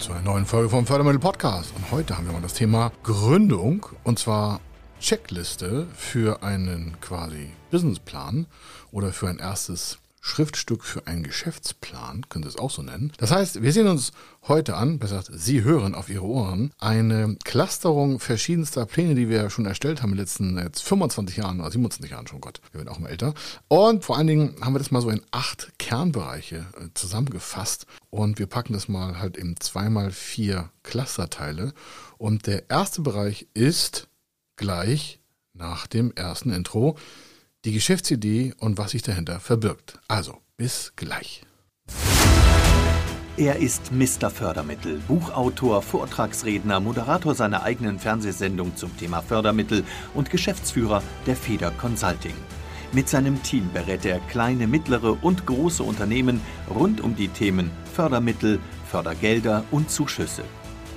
zu einer neuen Folge vom Fördermittel Podcast. Und heute haben wir mal das Thema Gründung und zwar Checkliste für einen quasi Businessplan oder für ein erstes Schriftstück für einen Geschäftsplan, können Sie es auch so nennen. Das heißt, wir sehen uns heute an, besser gesagt, Sie hören auf Ihre Ohren, eine Clusterung verschiedenster Pläne, die wir schon erstellt haben in den letzten jetzt 25 Jahren oder 27 Jahren schon, Gott, wir werden auch mal älter. Und vor allen Dingen haben wir das mal so in acht Kernbereiche äh, zusammengefasst und wir packen das mal halt in zweimal vier Clusterteile. Und der erste Bereich ist gleich nach dem ersten Intro die Geschäftsidee und was sich dahinter verbirgt. Also, bis gleich. Er ist Mr. Fördermittel, Buchautor, Vortragsredner, Moderator seiner eigenen Fernsehsendung zum Thema Fördermittel und Geschäftsführer der Feder Consulting. Mit seinem Team berät er kleine, mittlere und große Unternehmen rund um die Themen Fördermittel, Fördergelder und Zuschüsse.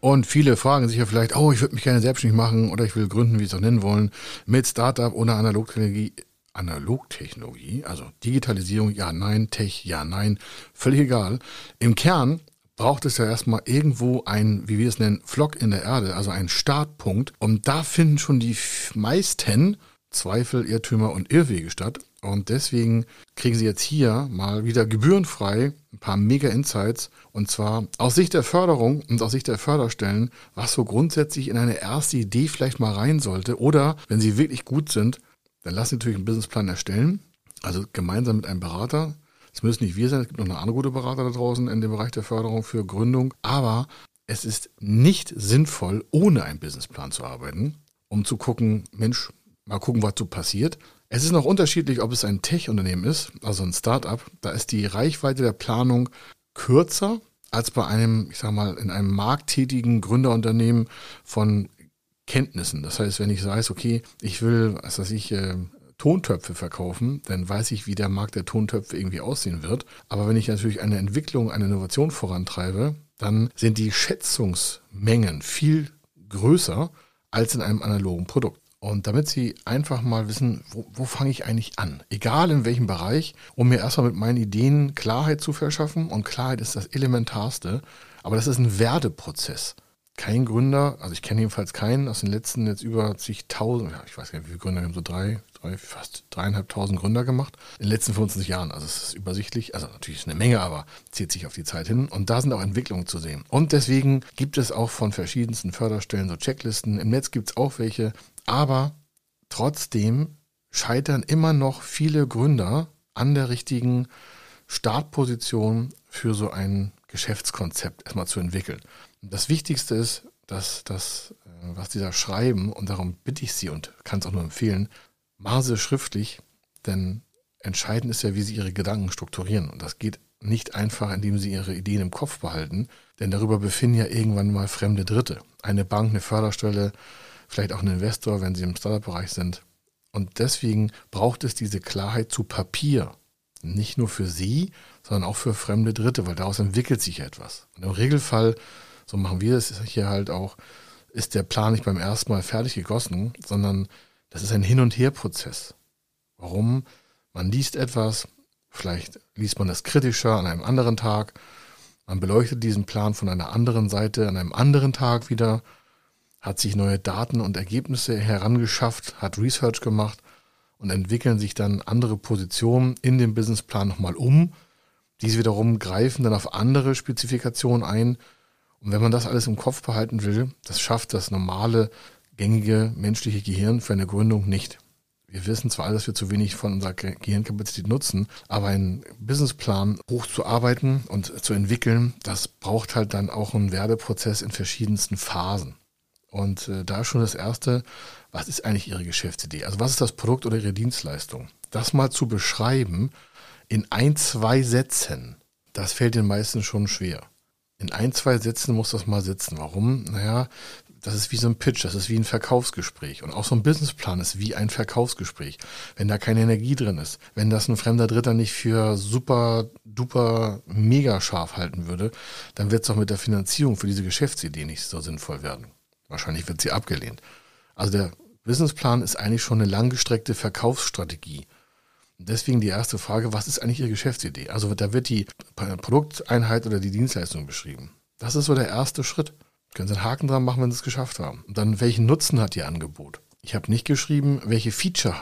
Und viele fragen sich ja vielleicht, oh, ich würde mich gerne selbstständig machen oder ich will gründen, wie sie es auch nennen wollen, mit Startup oder Analogtechnologie. Analogtechnologie, also Digitalisierung, ja, nein, Tech, ja, nein, völlig egal. Im Kern braucht es ja erstmal irgendwo ein, wie wir es nennen, Flock in der Erde, also einen Startpunkt. Und da finden schon die meisten Zweifel, Irrtümer und Irrwege statt. Und deswegen kriegen Sie jetzt hier mal wieder gebührenfrei ein paar mega Insights. Und zwar aus Sicht der Förderung und aus Sicht der Förderstellen, was so grundsätzlich in eine erste Idee vielleicht mal rein sollte. Oder wenn Sie wirklich gut sind, dann lassen Sie natürlich einen Businessplan erstellen. Also gemeinsam mit einem Berater. Es müssen nicht wir sein, es gibt noch eine andere gute Berater da draußen in dem Bereich der Förderung für Gründung. Aber es ist nicht sinnvoll, ohne einen Businessplan zu arbeiten, um zu gucken, Mensch, Mal gucken, was so passiert. Es ist noch unterschiedlich, ob es ein Tech-Unternehmen ist, also ein Start-up. Da ist die Reichweite der Planung kürzer als bei einem, ich sag mal, in einem markttätigen Gründerunternehmen von Kenntnissen. Das heißt, wenn ich weiß, okay, ich will, was weiß ich, äh, Tontöpfe verkaufen, dann weiß ich, wie der Markt der Tontöpfe irgendwie aussehen wird. Aber wenn ich natürlich eine Entwicklung, eine Innovation vorantreibe, dann sind die Schätzungsmengen viel größer als in einem analogen Produkt. Und damit Sie einfach mal wissen, wo, wo fange ich eigentlich an? Egal in welchem Bereich, um mir erstmal mit meinen Ideen Klarheit zu verschaffen. Und Klarheit ist das Elementarste. Aber das ist ein Werdeprozess. Kein Gründer, also ich kenne jedenfalls keinen aus den letzten jetzt über zigtausend, ja, ich weiß gar nicht, wie viele Gründer, haben so drei, drei, fast dreieinhalbtausend Gründer gemacht in den letzten 25 Jahren. Also es ist übersichtlich, also natürlich ist eine Menge, aber zieht sich auf die Zeit hin. Und da sind auch Entwicklungen zu sehen. Und deswegen gibt es auch von verschiedensten Förderstellen so Checklisten. Im Netz gibt es auch welche. Aber trotzdem scheitern immer noch viele Gründer an der richtigen Startposition für so ein Geschäftskonzept erstmal zu entwickeln. Das Wichtigste ist, dass das, äh, was die da schreiben, und darum bitte ich Sie und kann es auch nur empfehlen, es schriftlich, denn entscheidend ist ja, wie Sie Ihre Gedanken strukturieren. Und das geht nicht einfach, indem Sie Ihre Ideen im Kopf behalten, denn darüber befinden ja irgendwann mal fremde Dritte. Eine Bank, eine Förderstelle, vielleicht auch ein Investor, wenn Sie im Startup-Bereich sind. Und deswegen braucht es diese Klarheit zu Papier. Nicht nur für Sie, sondern auch für fremde Dritte, weil daraus entwickelt sich etwas. Und im Regelfall, so machen wir es hier halt auch, ist der Plan nicht beim ersten Mal fertig gegossen, sondern das ist ein Hin- und Her-Prozess. Warum? Man liest etwas, vielleicht liest man das kritischer an einem anderen Tag, man beleuchtet diesen Plan von einer anderen Seite an einem anderen Tag wieder hat sich neue Daten und Ergebnisse herangeschafft, hat Research gemacht und entwickeln sich dann andere Positionen in dem Businessplan nochmal um. Diese wiederum greifen dann auf andere Spezifikationen ein. Und wenn man das alles im Kopf behalten will, das schafft das normale, gängige menschliche Gehirn für eine Gründung nicht. Wir wissen zwar dass wir zu wenig von unserer Gehirnkapazität nutzen, aber einen Businessplan hochzuarbeiten und zu entwickeln, das braucht halt dann auch einen Werdeprozess in verschiedensten Phasen. Und äh, da schon das Erste, was ist eigentlich Ihre Geschäftsidee? Also was ist das Produkt oder Ihre Dienstleistung? Das mal zu beschreiben in ein, zwei Sätzen, das fällt den meisten schon schwer. In ein, zwei Sätzen muss das mal sitzen. Warum? Naja, das ist wie so ein Pitch, das ist wie ein Verkaufsgespräch. Und auch so ein Businessplan ist wie ein Verkaufsgespräch. Wenn da keine Energie drin ist, wenn das ein fremder Dritter nicht für super, duper, mega scharf halten würde, dann wird es auch mit der Finanzierung für diese Geschäftsidee nicht so sinnvoll werden. Wahrscheinlich wird sie abgelehnt. Also der Businessplan ist eigentlich schon eine langgestreckte Verkaufsstrategie. Deswegen die erste Frage, was ist eigentlich Ihre Geschäftsidee? Also da wird die Produkteinheit oder die Dienstleistung beschrieben. Das ist so der erste Schritt. Können Sie einen Haken dran machen, wenn Sie es geschafft haben. Und dann, welchen Nutzen hat Ihr Angebot? Ich habe nicht geschrieben, welche Feature,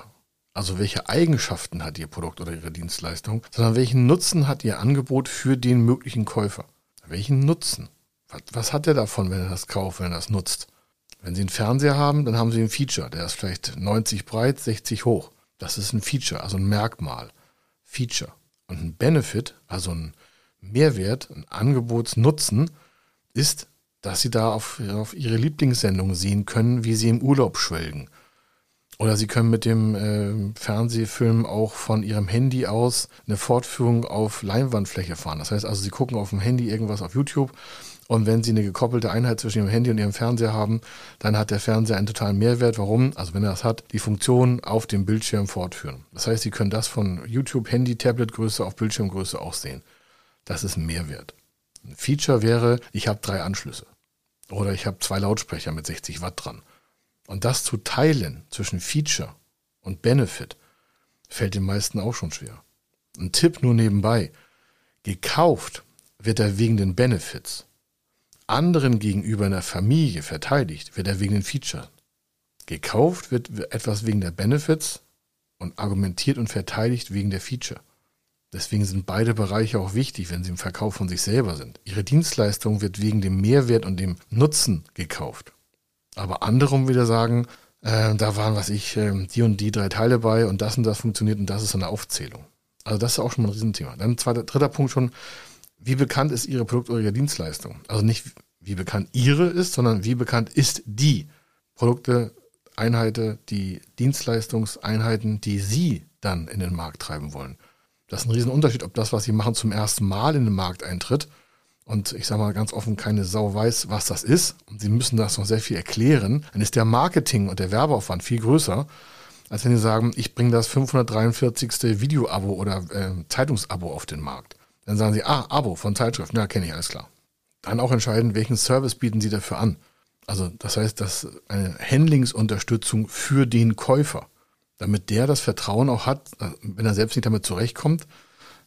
also welche Eigenschaften hat Ihr Produkt oder Ihre Dienstleistung, sondern welchen Nutzen hat Ihr Angebot für den möglichen Käufer? Welchen Nutzen? Was, was hat er davon, wenn er das kauft, wenn er das nutzt? Wenn Sie einen Fernseher haben, dann haben Sie ein Feature, der ist vielleicht 90 breit, 60 hoch. Das ist ein Feature, also ein Merkmal. Feature. Und ein Benefit, also ein Mehrwert, ein Angebotsnutzen, ist dass sie da auf, auf ihre Lieblingssendung sehen können, wie sie im Urlaub schwelgen. Oder sie können mit dem äh, Fernsehfilm auch von ihrem Handy aus eine Fortführung auf Leinwandfläche fahren. Das heißt also, sie gucken auf dem Handy irgendwas auf YouTube und wenn sie eine gekoppelte Einheit zwischen ihrem Handy und ihrem Fernseher haben, dann hat der Fernseher einen totalen Mehrwert. Warum? Also wenn er das hat, die Funktion auf dem Bildschirm fortführen. Das heißt, sie können das von YouTube, Handy, Tabletgröße auf Bildschirmgröße auch sehen. Das ist ein Mehrwert. Ein Feature wäre, ich habe drei Anschlüsse. Oder ich habe zwei Lautsprecher mit 60 Watt dran. Und das zu teilen zwischen Feature und Benefit fällt den meisten auch schon schwer. Ein Tipp nur nebenbei. Gekauft wird er wegen den Benefits. Anderen gegenüber in der Familie verteidigt wird er wegen den Features. Gekauft wird etwas wegen der Benefits und argumentiert und verteidigt wegen der Feature. Deswegen sind beide Bereiche auch wichtig, wenn sie im Verkauf von sich selber sind. Ihre Dienstleistung wird wegen dem Mehrwert und dem Nutzen gekauft. Aber andere wieder sagen, äh, da waren, was ich, äh, die und die drei Teile bei und das und das funktioniert und das ist eine Aufzählung. Also das ist auch schon mal ein Riesenthema. Dann zweiter, dritter Punkt schon, wie bekannt ist Ihre Produkt- oder Ihre Dienstleistung? Also nicht, wie bekannt Ihre ist, sondern wie bekannt ist die Produkte, Einheiten, die Dienstleistungseinheiten, die Sie dann in den Markt treiben wollen. Das ist ein Riesenunterschied, ob das, was sie machen, zum ersten Mal in den Markt eintritt und ich sage mal ganz offen, keine Sau weiß, was das ist und sie müssen das noch sehr viel erklären, dann ist der Marketing und der Werbeaufwand viel größer, als wenn sie sagen, ich bringe das 543. Video-Abo oder äh, Zeitungsabo auf den Markt. Dann sagen sie, ah, Abo von Zeitschriften, ja, kenne ich, alles klar. Dann auch entscheiden, welchen Service bieten sie dafür an. Also das heißt, das ist eine Handlingsunterstützung für den Käufer damit der das Vertrauen auch hat, wenn er selbst nicht damit zurechtkommt,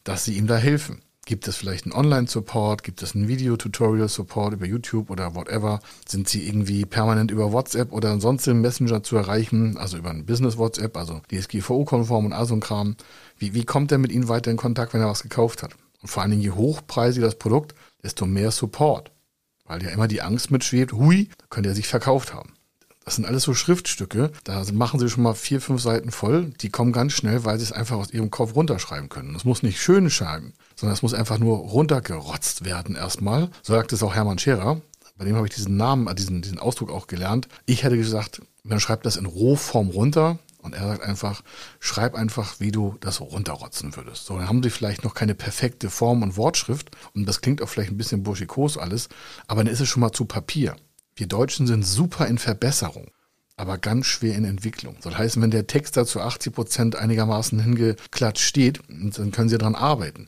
dass sie ihm da helfen. Gibt es vielleicht einen Online-Support? Gibt es einen Video-Tutorial-Support über YouTube oder whatever? Sind sie irgendwie permanent über WhatsApp oder sonst im Messenger zu erreichen? Also über ein Business-WhatsApp, also DSGVO-konform und all so ein Kram. Wie, wie kommt er mit Ihnen weiter in Kontakt, wenn er was gekauft hat? Und vor allen Dingen, je hochpreisiger das Produkt, desto mehr Support. Weil ja immer die Angst mitschwebt, hui, könnte er sich verkauft haben. Das sind alles so Schriftstücke, da machen sie schon mal vier, fünf Seiten voll. Die kommen ganz schnell, weil sie es einfach aus ihrem Kopf runterschreiben können. Das muss nicht schön schreiben, sondern es muss einfach nur runtergerotzt werden erstmal. So sagt es auch Hermann Scherer. Bei dem habe ich diesen Namen, äh, diesen, diesen Ausdruck auch gelernt. Ich hätte gesagt, man schreibt das in Rohform runter, und er sagt einfach, schreib einfach, wie du das runterrotzen würdest. So, dann haben sie vielleicht noch keine perfekte Form und Wortschrift. Und das klingt auch vielleicht ein bisschen burschikos alles, aber dann ist es schon mal zu Papier. Wir Deutschen sind super in Verbesserung, aber ganz schwer in Entwicklung. Das heißt, wenn der Text da zu 80 Prozent einigermaßen hingeklatscht steht, dann können Sie daran arbeiten.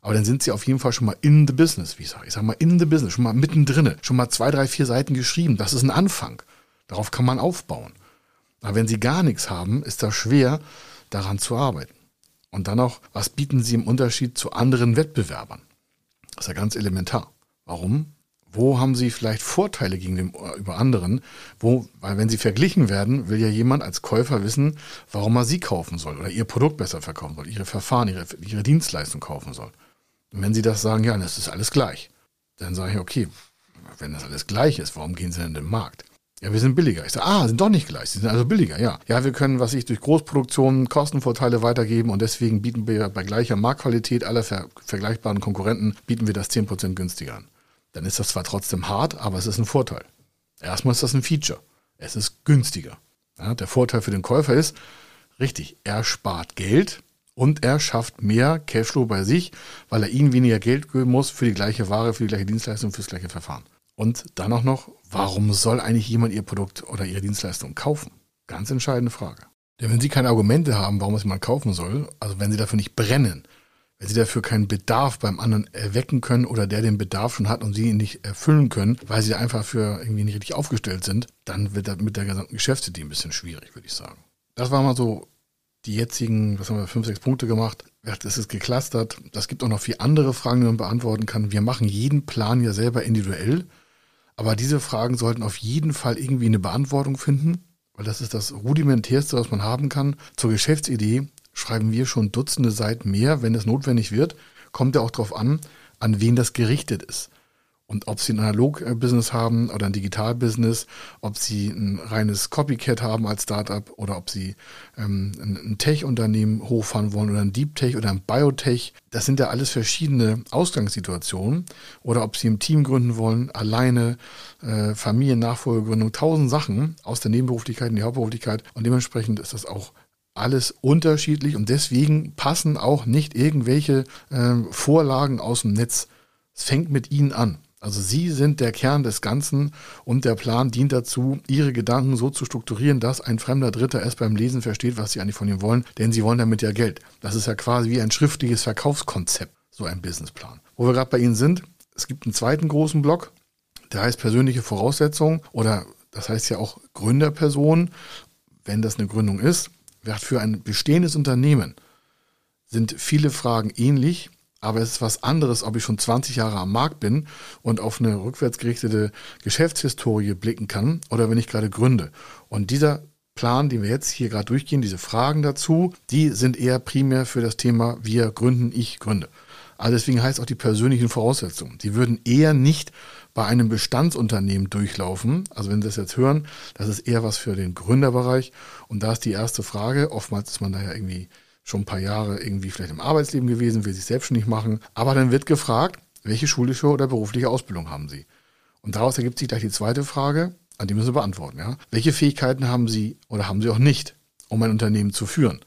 Aber dann sind Sie auf jeden Fall schon mal in the business, wie ich sage. Ich sage mal in the business, schon mal mittendrin, schon mal zwei, drei, vier Seiten geschrieben. Das ist ein Anfang. Darauf kann man aufbauen. Aber wenn Sie gar nichts haben, ist das schwer, daran zu arbeiten. Und dann auch, was bieten Sie im Unterschied zu anderen Wettbewerbern? Das ist ja ganz elementar. Warum? Wo haben sie vielleicht Vorteile gegenüber anderen? Wo, weil wenn sie verglichen werden, will ja jemand als Käufer wissen, warum er sie kaufen soll oder ihr Produkt besser verkaufen soll, ihre Verfahren, ihre, ihre Dienstleistung kaufen soll. Und wenn sie das sagen, ja, das ist alles gleich, dann sage ich, okay, wenn das alles gleich ist, warum gehen sie denn in den Markt? Ja, wir sind billiger. Ich sage, ah, sind doch nicht gleich. Sie sind also billiger, ja. Ja, wir können, was ich, durch Großproduktion Kostenvorteile weitergeben und deswegen bieten wir bei gleicher Marktqualität aller ver vergleichbaren Konkurrenten, bieten wir das 10% günstiger an dann ist das zwar trotzdem hart, aber es ist ein Vorteil. Erstmal ist das ein Feature. Es ist günstiger. Ja, der Vorteil für den Käufer ist, richtig, er spart Geld Und er schafft mehr Cashflow bei sich, weil er ihnen weniger Geld geben muss für die gleiche Ware, für die gleiche Dienstleistung, für das gleiche Verfahren. Und dann auch noch, warum soll eigentlich jemand ihr Produkt oder ihre Dienstleistung kaufen? Ganz entscheidende Frage. Denn wenn Sie keine Argumente haben, warum es jemand kaufen soll, also wenn Sie dafür nicht brennen, wenn Sie dafür keinen Bedarf beim anderen erwecken können oder der den Bedarf schon hat und Sie ihn nicht erfüllen können, weil Sie einfach für irgendwie nicht richtig aufgestellt sind, dann wird das mit der gesamten Geschäftsidee ein bisschen schwierig, würde ich sagen. Das war mal so die jetzigen, was haben wir, fünf, sechs Punkte gemacht. Das ist geklustert. Das gibt auch noch vier andere Fragen, die man beantworten kann. Wir machen jeden Plan ja selber individuell. Aber diese Fragen sollten auf jeden Fall irgendwie eine Beantwortung finden, weil das ist das rudimentärste, was man haben kann. Zur Geschäftsidee schreiben wir schon Dutzende Seiten mehr, wenn es notwendig wird. Kommt ja auch darauf an, an wen das gerichtet ist. Und ob sie ein Analog-Business haben oder ein Digital-Business, ob sie ein reines Copycat haben als Startup oder ob sie ähm, ein Tech-Unternehmen hochfahren wollen oder ein Deep Tech oder ein Biotech, das sind ja alles verschiedene Ausgangssituationen. Oder ob sie ein Team gründen wollen, alleine, äh, Familiennachfolgegründung, tausend Sachen aus der Nebenberuflichkeit in die Hauptberuflichkeit. Und dementsprechend ist das auch alles unterschiedlich und deswegen passen auch nicht irgendwelche äh, Vorlagen aus dem Netz. Es fängt mit ihnen an. Also Sie sind der Kern des Ganzen und der Plan dient dazu, Ihre Gedanken so zu strukturieren, dass ein fremder Dritter erst beim Lesen versteht, was Sie eigentlich von ihm wollen, denn Sie wollen damit ja Geld. Das ist ja quasi wie ein schriftliches Verkaufskonzept, so ein Businessplan. Wo wir gerade bei Ihnen sind, es gibt einen zweiten großen Block, der heißt persönliche Voraussetzungen oder das heißt ja auch Gründerperson, wenn das eine Gründung ist. Für ein bestehendes Unternehmen sind viele Fragen ähnlich aber es ist was anderes, ob ich schon 20 Jahre am Markt bin und auf eine rückwärtsgerichtete Geschäftshistorie blicken kann oder wenn ich gerade gründe. Und dieser Plan, den wir jetzt hier gerade durchgehen, diese Fragen dazu, die sind eher primär für das Thema wir gründen, ich gründe. Also deswegen heißt auch die persönlichen Voraussetzungen. Die würden eher nicht bei einem Bestandsunternehmen durchlaufen. Also wenn Sie das jetzt hören, das ist eher was für den Gründerbereich. Und da ist die erste Frage. Oftmals ist man da ja irgendwie schon ein paar Jahre irgendwie vielleicht im Arbeitsleben gewesen, will sich selbstständig machen. Aber dann wird gefragt, welche schulische oder berufliche Ausbildung haben Sie? Und daraus ergibt sich gleich die zweite Frage, an die müssen Sie beantworten. Ja? Welche Fähigkeiten haben Sie oder haben Sie auch nicht, um ein Unternehmen zu führen?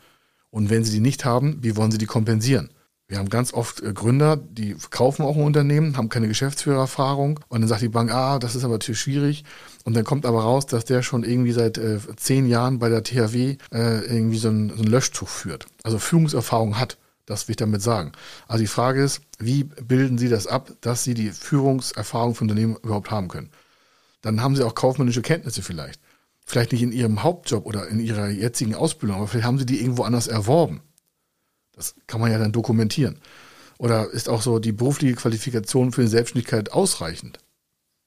Und wenn Sie die nicht haben, wie wollen Sie die kompensieren? Wir haben ganz oft äh, Gründer, die kaufen auch ein Unternehmen, haben keine Geschäftsführererfahrung und dann sagt die Bank, ah, das ist aber natürlich schwierig. Und dann kommt aber raus, dass der schon irgendwie seit äh, zehn Jahren bei der THW äh, irgendwie so einen, so einen Löschzug führt. Also Führungserfahrung hat. Das will ich damit sagen. Also die Frage ist, wie bilden Sie das ab, dass Sie die Führungserfahrung von Unternehmen überhaupt haben können? Dann haben Sie auch kaufmännische Kenntnisse vielleicht. Vielleicht nicht in Ihrem Hauptjob oder in Ihrer jetzigen Ausbildung, aber vielleicht haben Sie die irgendwo anders erworben. Das kann man ja dann dokumentieren. Oder ist auch so die berufliche Qualifikation für die Selbstständigkeit ausreichend?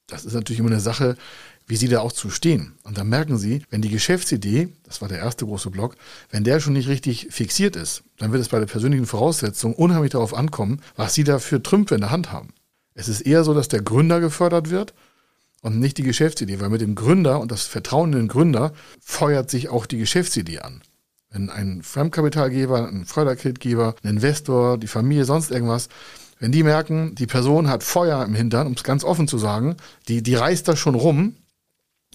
Das ist natürlich immer eine Sache, wie Sie da auch zu stehen. Und dann merken Sie, wenn die Geschäftsidee, das war der erste große Block, wenn der schon nicht richtig fixiert ist, dann wird es bei der persönlichen Voraussetzung unheimlich darauf ankommen, was Sie da für Trümpfe in der Hand haben. Es ist eher so, dass der Gründer gefördert wird und nicht die Geschäftsidee, weil mit dem Gründer und das Vertrauen in den Gründer feuert sich auch die Geschäftsidee an. Wenn ein Fremdkapitalgeber, ein Förderkreditgeber, ein Investor, die Familie, sonst irgendwas, wenn die merken, die Person hat Feuer im Hintern, um es ganz offen zu sagen, die, die reißt da schon rum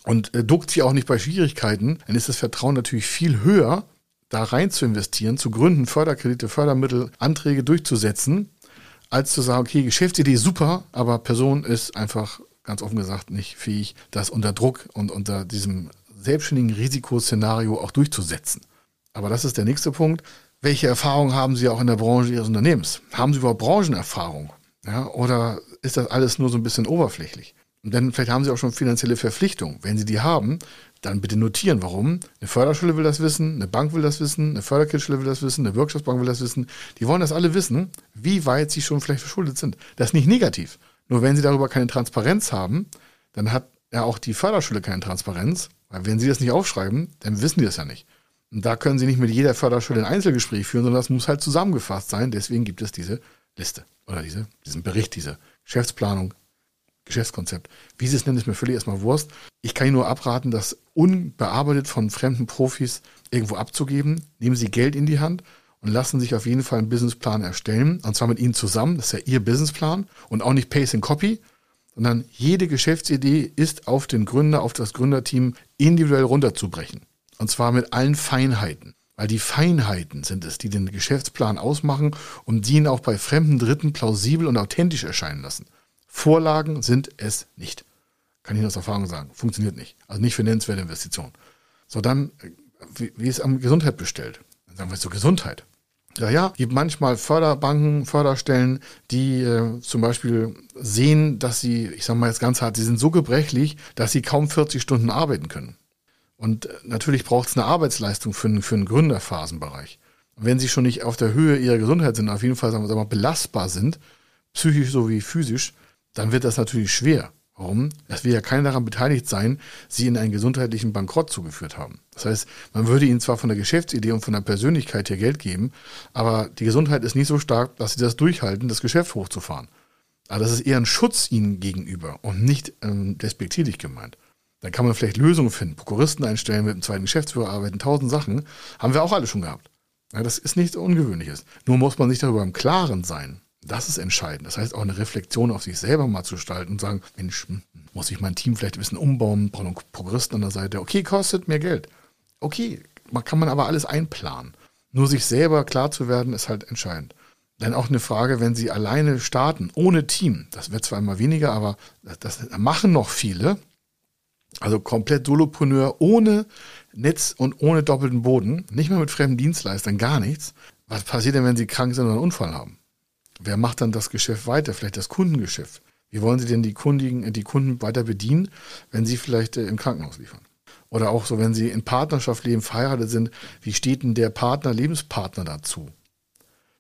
und äh, duckt sich auch nicht bei Schwierigkeiten, dann ist das Vertrauen natürlich viel höher, da rein zu investieren, zu gründen, Förderkredite, Fördermittel, Anträge durchzusetzen, als zu sagen, okay, Geschäftsidee super, aber Person ist einfach ganz offen gesagt nicht fähig, das unter Druck und unter diesem selbstständigen Risikoszenario auch durchzusetzen. Aber das ist der nächste Punkt. Welche Erfahrung haben Sie auch in der Branche Ihres Unternehmens? Haben Sie überhaupt Branchenerfahrung? Ja, oder ist das alles nur so ein bisschen oberflächlich? Und dann vielleicht haben Sie auch schon finanzielle Verpflichtungen. Wenn Sie die haben, dann bitte notieren, warum. Eine Förderschule will das wissen, eine Bank will das wissen, eine Förderkreditschule will das wissen, eine Wirtschaftsbank will das wissen. Die wollen das alle wissen, wie weit sie schon vielleicht verschuldet sind. Das ist nicht negativ. Nur wenn Sie darüber keine Transparenz haben, dann hat ja auch die Förderschule keine Transparenz. Weil wenn Sie das nicht aufschreiben, dann wissen die das ja nicht. Und da können Sie nicht mit jeder Förderschule ein Einzelgespräch führen, sondern das muss halt zusammengefasst sein. Deswegen gibt es diese Liste oder diese, diesen Bericht, diese Geschäftsplanung, Geschäftskonzept. Wie Sie es nennen, ist mir völlig erstmal Wurst. Ich kann Ihnen nur abraten, das unbearbeitet von fremden Profis irgendwo abzugeben. Nehmen Sie Geld in die Hand und lassen sich auf jeden Fall einen Businessplan erstellen. Und zwar mit Ihnen zusammen. Das ist ja Ihr Businessplan und auch nicht Pace and Copy, sondern jede Geschäftsidee ist auf den Gründer, auf das Gründerteam individuell runterzubrechen. Und zwar mit allen Feinheiten. Weil die Feinheiten sind es, die den Geschäftsplan ausmachen und die ihn auch bei fremden Dritten plausibel und authentisch erscheinen lassen. Vorlagen sind es nicht. Kann ich aus Erfahrung sagen. Funktioniert nicht. Also nicht für nennenswerte Investitionen. So, dann, wie, wie ist am Gesundheit bestellt? Dann sagen wir so Gesundheit. Ja, ja, gibt manchmal Förderbanken, Förderstellen, die äh, zum Beispiel sehen, dass sie, ich sage mal jetzt ganz hart, sie sind so gebrechlich, dass sie kaum 40 Stunden arbeiten können. Und äh, natürlich braucht es eine Arbeitsleistung für, für einen Gründerphasenbereich. wenn sie schon nicht auf der Höhe ihrer Gesundheit sind, auf jeden Fall sagen wir mal, belastbar sind, psychisch sowie physisch, dann wird das natürlich schwer. Warum? Es will ja keiner daran beteiligt sein, sie in einen gesundheitlichen Bankrott zugeführt haben. Das heißt, man würde ihnen zwar von der Geschäftsidee und von der Persönlichkeit her Geld geben, aber die Gesundheit ist nicht so stark, dass sie das durchhalten, das Geschäft hochzufahren. Aber das ist eher ein Schutz ihnen gegenüber und nicht ähm, despektierlich gemeint. Da kann man vielleicht Lösungen finden, Prokuristen einstellen, mit dem zweiten Geschäftsführer arbeiten, tausend Sachen. Haben wir auch alle schon gehabt. Ja, das ist nichts Ungewöhnliches. Nur muss man sich darüber im Klaren sein, das ist entscheidend. Das heißt, auch eine Reflexion auf sich selber mal zu gestalten und sagen, Mensch, hm, muss ich mein Team vielleicht ein bisschen umbauen, brauche einen Progristen an der Seite. Okay, kostet mehr Geld. Okay, man kann man aber alles einplanen. Nur sich selber klar zu werden, ist halt entscheidend. Dann auch eine Frage, wenn Sie alleine starten, ohne Team, das wird zwar immer weniger, aber das machen noch viele. Also komplett Solopreneur, ohne Netz und ohne doppelten Boden, nicht mehr mit fremden Dienstleistern, gar nichts. Was passiert denn, wenn Sie krank sind oder einen Unfall haben? Wer macht dann das Geschäft weiter? Vielleicht das Kundengeschäft. Wie wollen Sie denn die, Kundigen, die Kunden weiter bedienen, wenn Sie vielleicht äh, im Krankenhaus liefern? Oder auch so, wenn Sie in Partnerschaft leben, verheiratet sind, wie steht denn der Partner, Lebenspartner dazu?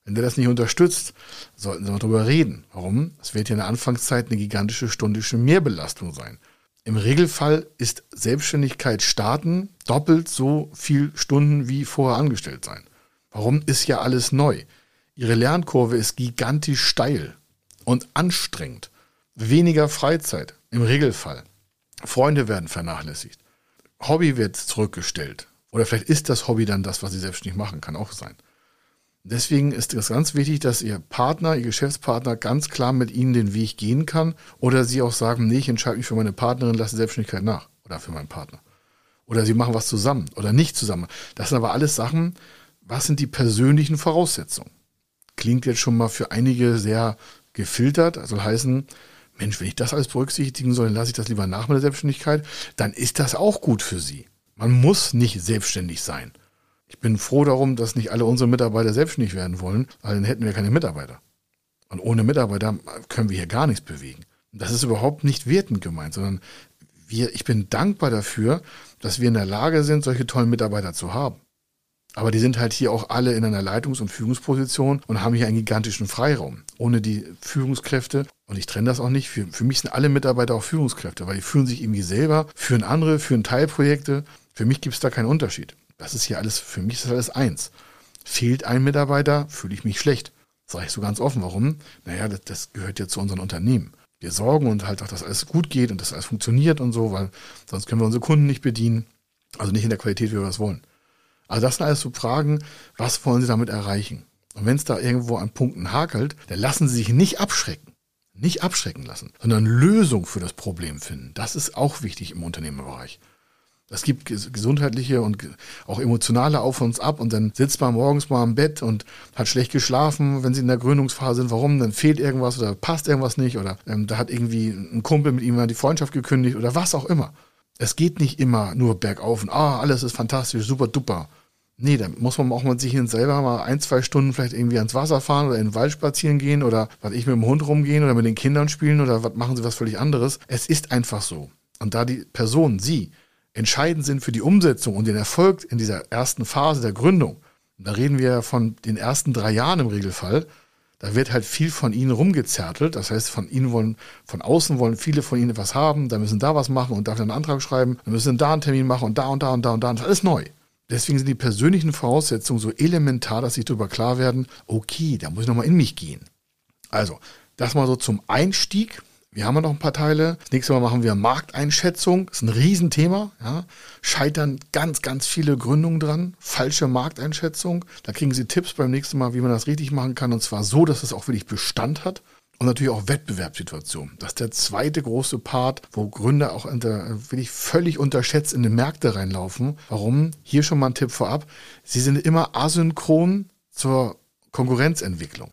Wenn der das nicht unterstützt, sollten Sie mal drüber reden. Warum? Es wird ja in der Anfangszeit eine gigantische stundische Mehrbelastung sein. Im Regelfall ist Selbstständigkeit starten doppelt so viel Stunden wie vorher angestellt sein. Warum? Ist ja alles neu. Ihre Lernkurve ist gigantisch steil und anstrengend. Weniger Freizeit im Regelfall. Freunde werden vernachlässigt. Hobby wird zurückgestellt. Oder vielleicht ist das Hobby dann das, was sie selbstständig machen, kann auch sein. Deswegen ist es ganz wichtig, dass Ihr Partner, Ihr Geschäftspartner ganz klar mit Ihnen den Weg gehen kann oder Sie auch sagen, nee, ich entscheide mich für meine Partnerin, lasse Selbstständigkeit nach oder für meinen Partner. Oder Sie machen was zusammen oder nicht zusammen. Das sind aber alles Sachen, was sind die persönlichen Voraussetzungen? klingt jetzt schon mal für einige sehr gefiltert. Also heißen, Mensch, wenn ich das alles berücksichtigen soll, dann lasse ich das lieber nach meiner Selbstständigkeit. Dann ist das auch gut für Sie. Man muss nicht selbstständig sein. Ich bin froh darum, dass nicht alle unsere Mitarbeiter selbstständig werden wollen, weil dann hätten wir keine Mitarbeiter. Und ohne Mitarbeiter können wir hier gar nichts bewegen. Das ist überhaupt nicht wertend gemeint, sondern wir, ich bin dankbar dafür, dass wir in der Lage sind, solche tollen Mitarbeiter zu haben. Aber die sind halt hier auch alle in einer Leitungs- und Führungsposition und haben hier einen gigantischen Freiraum. Ohne die Führungskräfte, und ich trenne das auch nicht, für, für mich sind alle Mitarbeiter auch Führungskräfte, weil die führen sich irgendwie selber, führen andere, führen Teilprojekte. Für mich gibt es da keinen Unterschied. Das ist hier alles, für mich ist das alles eins. Fehlt ein Mitarbeiter, fühle ich mich schlecht. Sage ich so ganz offen. Warum? Naja, das, das gehört ja zu unseren Unternehmen. Wir sorgen und halt auch, dass alles gut geht und dass alles funktioniert und so, weil sonst können wir unsere Kunden nicht bedienen. Also nicht in der Qualität, wie wir das wollen. Also das sind alles so Fragen, was wollen Sie damit erreichen? Und wenn es da irgendwo an Punkten hakelt, dann lassen Sie sich nicht abschrecken. Nicht abschrecken lassen, sondern Lösung für das Problem finden. Das ist auch wichtig im Unternehmerbereich. Es gibt gesundheitliche und auch emotionale Auf und Ab und dann sitzt man morgens mal im Bett und hat schlecht geschlafen, wenn sie in der Gründungsphase sind. Warum? Dann fehlt irgendwas oder passt irgendwas nicht oder ähm, da hat irgendwie ein Kumpel mit ihm die Freundschaft gekündigt oder was auch immer. Es geht nicht immer nur bergauf und ah, alles ist fantastisch, super duper. Nee, da muss man auch mal sich selber mal ein, zwei Stunden vielleicht irgendwie ans Wasser fahren oder in den Wald spazieren gehen oder was ich mit dem Hund rumgehen oder mit den Kindern spielen oder was machen sie was völlig anderes. Es ist einfach so. Und da die Person, Sie, entscheidend sind für die Umsetzung und den Erfolg in dieser ersten Phase der Gründung, da reden wir von den ersten drei Jahren im Regelfall, da wird halt viel von ihnen rumgezertelt. Das heißt, von ihnen wollen, von außen wollen viele von ihnen etwas haben, da müssen da was machen und dafür einen Antrag schreiben, dann müssen da einen Termin machen und da und da und da und da. Und das ist alles neu. Deswegen sind die persönlichen Voraussetzungen so elementar, dass sich darüber klar werden, okay, da muss ich nochmal in mich gehen. Also, das mal so zum Einstieg. Wir haben ja noch ein paar Teile. Das nächste Mal machen wir Markteinschätzung. Das ist ein Riesenthema. Ja. Scheitern ganz, ganz viele Gründungen dran. Falsche Markteinschätzung. Da kriegen Sie Tipps beim nächsten Mal, wie man das richtig machen kann. Und zwar so, dass es auch wirklich Bestand hat. Und natürlich auch Wettbewerbssituation. Das ist der zweite große Part, wo Gründer auch wirklich völlig unterschätzt in die Märkte reinlaufen. Warum? Hier schon mal ein Tipp vorab. Sie sind immer asynchron zur Konkurrenzentwicklung.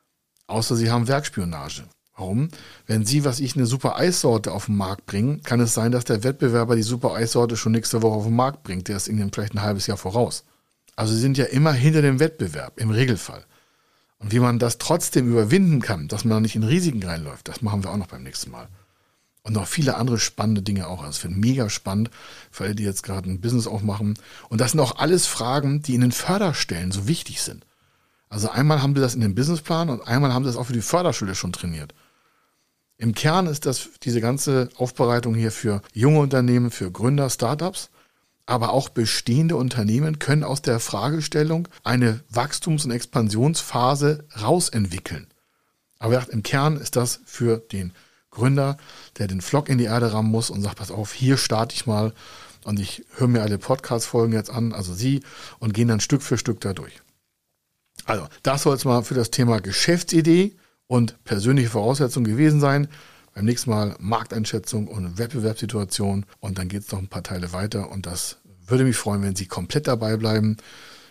Außer sie haben Werkspionage. Warum? Wenn Sie, was ich, eine super Eissorte auf den Markt bringen, kann es sein, dass der Wettbewerber die super Eissorte schon nächste Woche auf den Markt bringt. Der ist Ihnen vielleicht ein halbes Jahr voraus. Also Sie sind ja immer hinter dem Wettbewerb, im Regelfall. Und wie man das trotzdem überwinden kann, dass man nicht in Risiken reinläuft, das machen wir auch noch beim nächsten Mal. Und noch viele andere spannende Dinge auch. Also es wird mega spannend für alle, die jetzt gerade ein Business aufmachen. Und das sind auch alles Fragen, die in den Förderstellen so wichtig sind. Also einmal haben sie das in dem Businessplan und einmal haben sie das auch für die Förderschule schon trainiert. Im Kern ist das diese ganze Aufbereitung hier für junge Unternehmen, für Gründer, Startups aber auch bestehende Unternehmen können aus der Fragestellung eine Wachstums- und Expansionsphase rausentwickeln. Aber im Kern ist das für den Gründer, der den Flock in die Erde rammen muss und sagt, pass auf, hier starte ich mal und ich höre mir alle Podcast-Folgen jetzt an, also Sie, und gehen dann Stück für Stück da durch. Also, das soll es mal für das Thema Geschäftsidee und persönliche Voraussetzungen gewesen sein. Beim nächsten Mal Markteinschätzung und Wettbewerbssituation und dann geht es noch ein paar Teile weiter und das würde mich freuen, wenn Sie komplett dabei bleiben.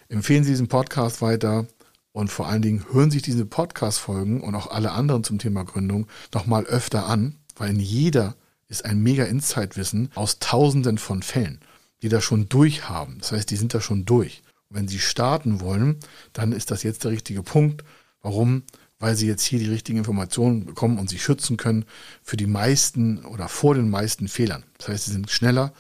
Empfehlen Sie diesen Podcast weiter und vor allen Dingen hören Sie sich diese Podcast-Folgen und auch alle anderen zum Thema Gründung nochmal öfter an, weil in jeder ist ein mega Insight-Wissen aus Tausenden von Fällen, die da schon durch haben. Das heißt, die sind da schon durch. Und wenn Sie starten wollen, dann ist das jetzt der richtige Punkt. Warum? Weil sie jetzt hier die richtigen Informationen bekommen und sie schützen können für die meisten oder vor den meisten Fehlern. Das heißt, sie sind schneller,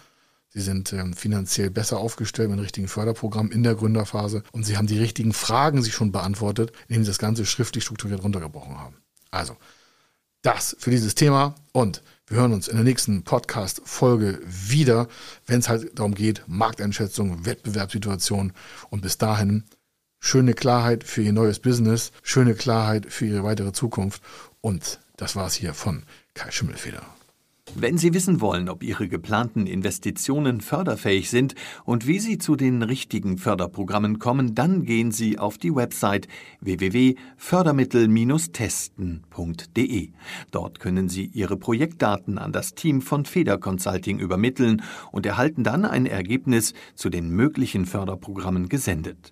sie sind ähm, finanziell besser aufgestellt mit richtigen Förderprogramm in der Gründerphase und sie haben die richtigen Fragen sich schon beantwortet, indem sie das Ganze schriftlich strukturiert runtergebrochen haben. Also, das für dieses Thema und wir hören uns in der nächsten Podcast-Folge wieder, wenn es halt darum geht, Markteinschätzung, Wettbewerbssituation und bis dahin schöne Klarheit für Ihr neues Business, schöne Klarheit für Ihre weitere Zukunft. Und das war's hier von Kai Schimmelfeder. Wenn Sie wissen wollen, ob Ihre geplanten Investitionen förderfähig sind und wie Sie zu den richtigen Förderprogrammen kommen, dann gehen Sie auf die Website www.fördermittel-testen.de. Dort können Sie Ihre Projektdaten an das Team von Feder Consulting übermitteln und erhalten dann ein Ergebnis zu den möglichen Förderprogrammen gesendet.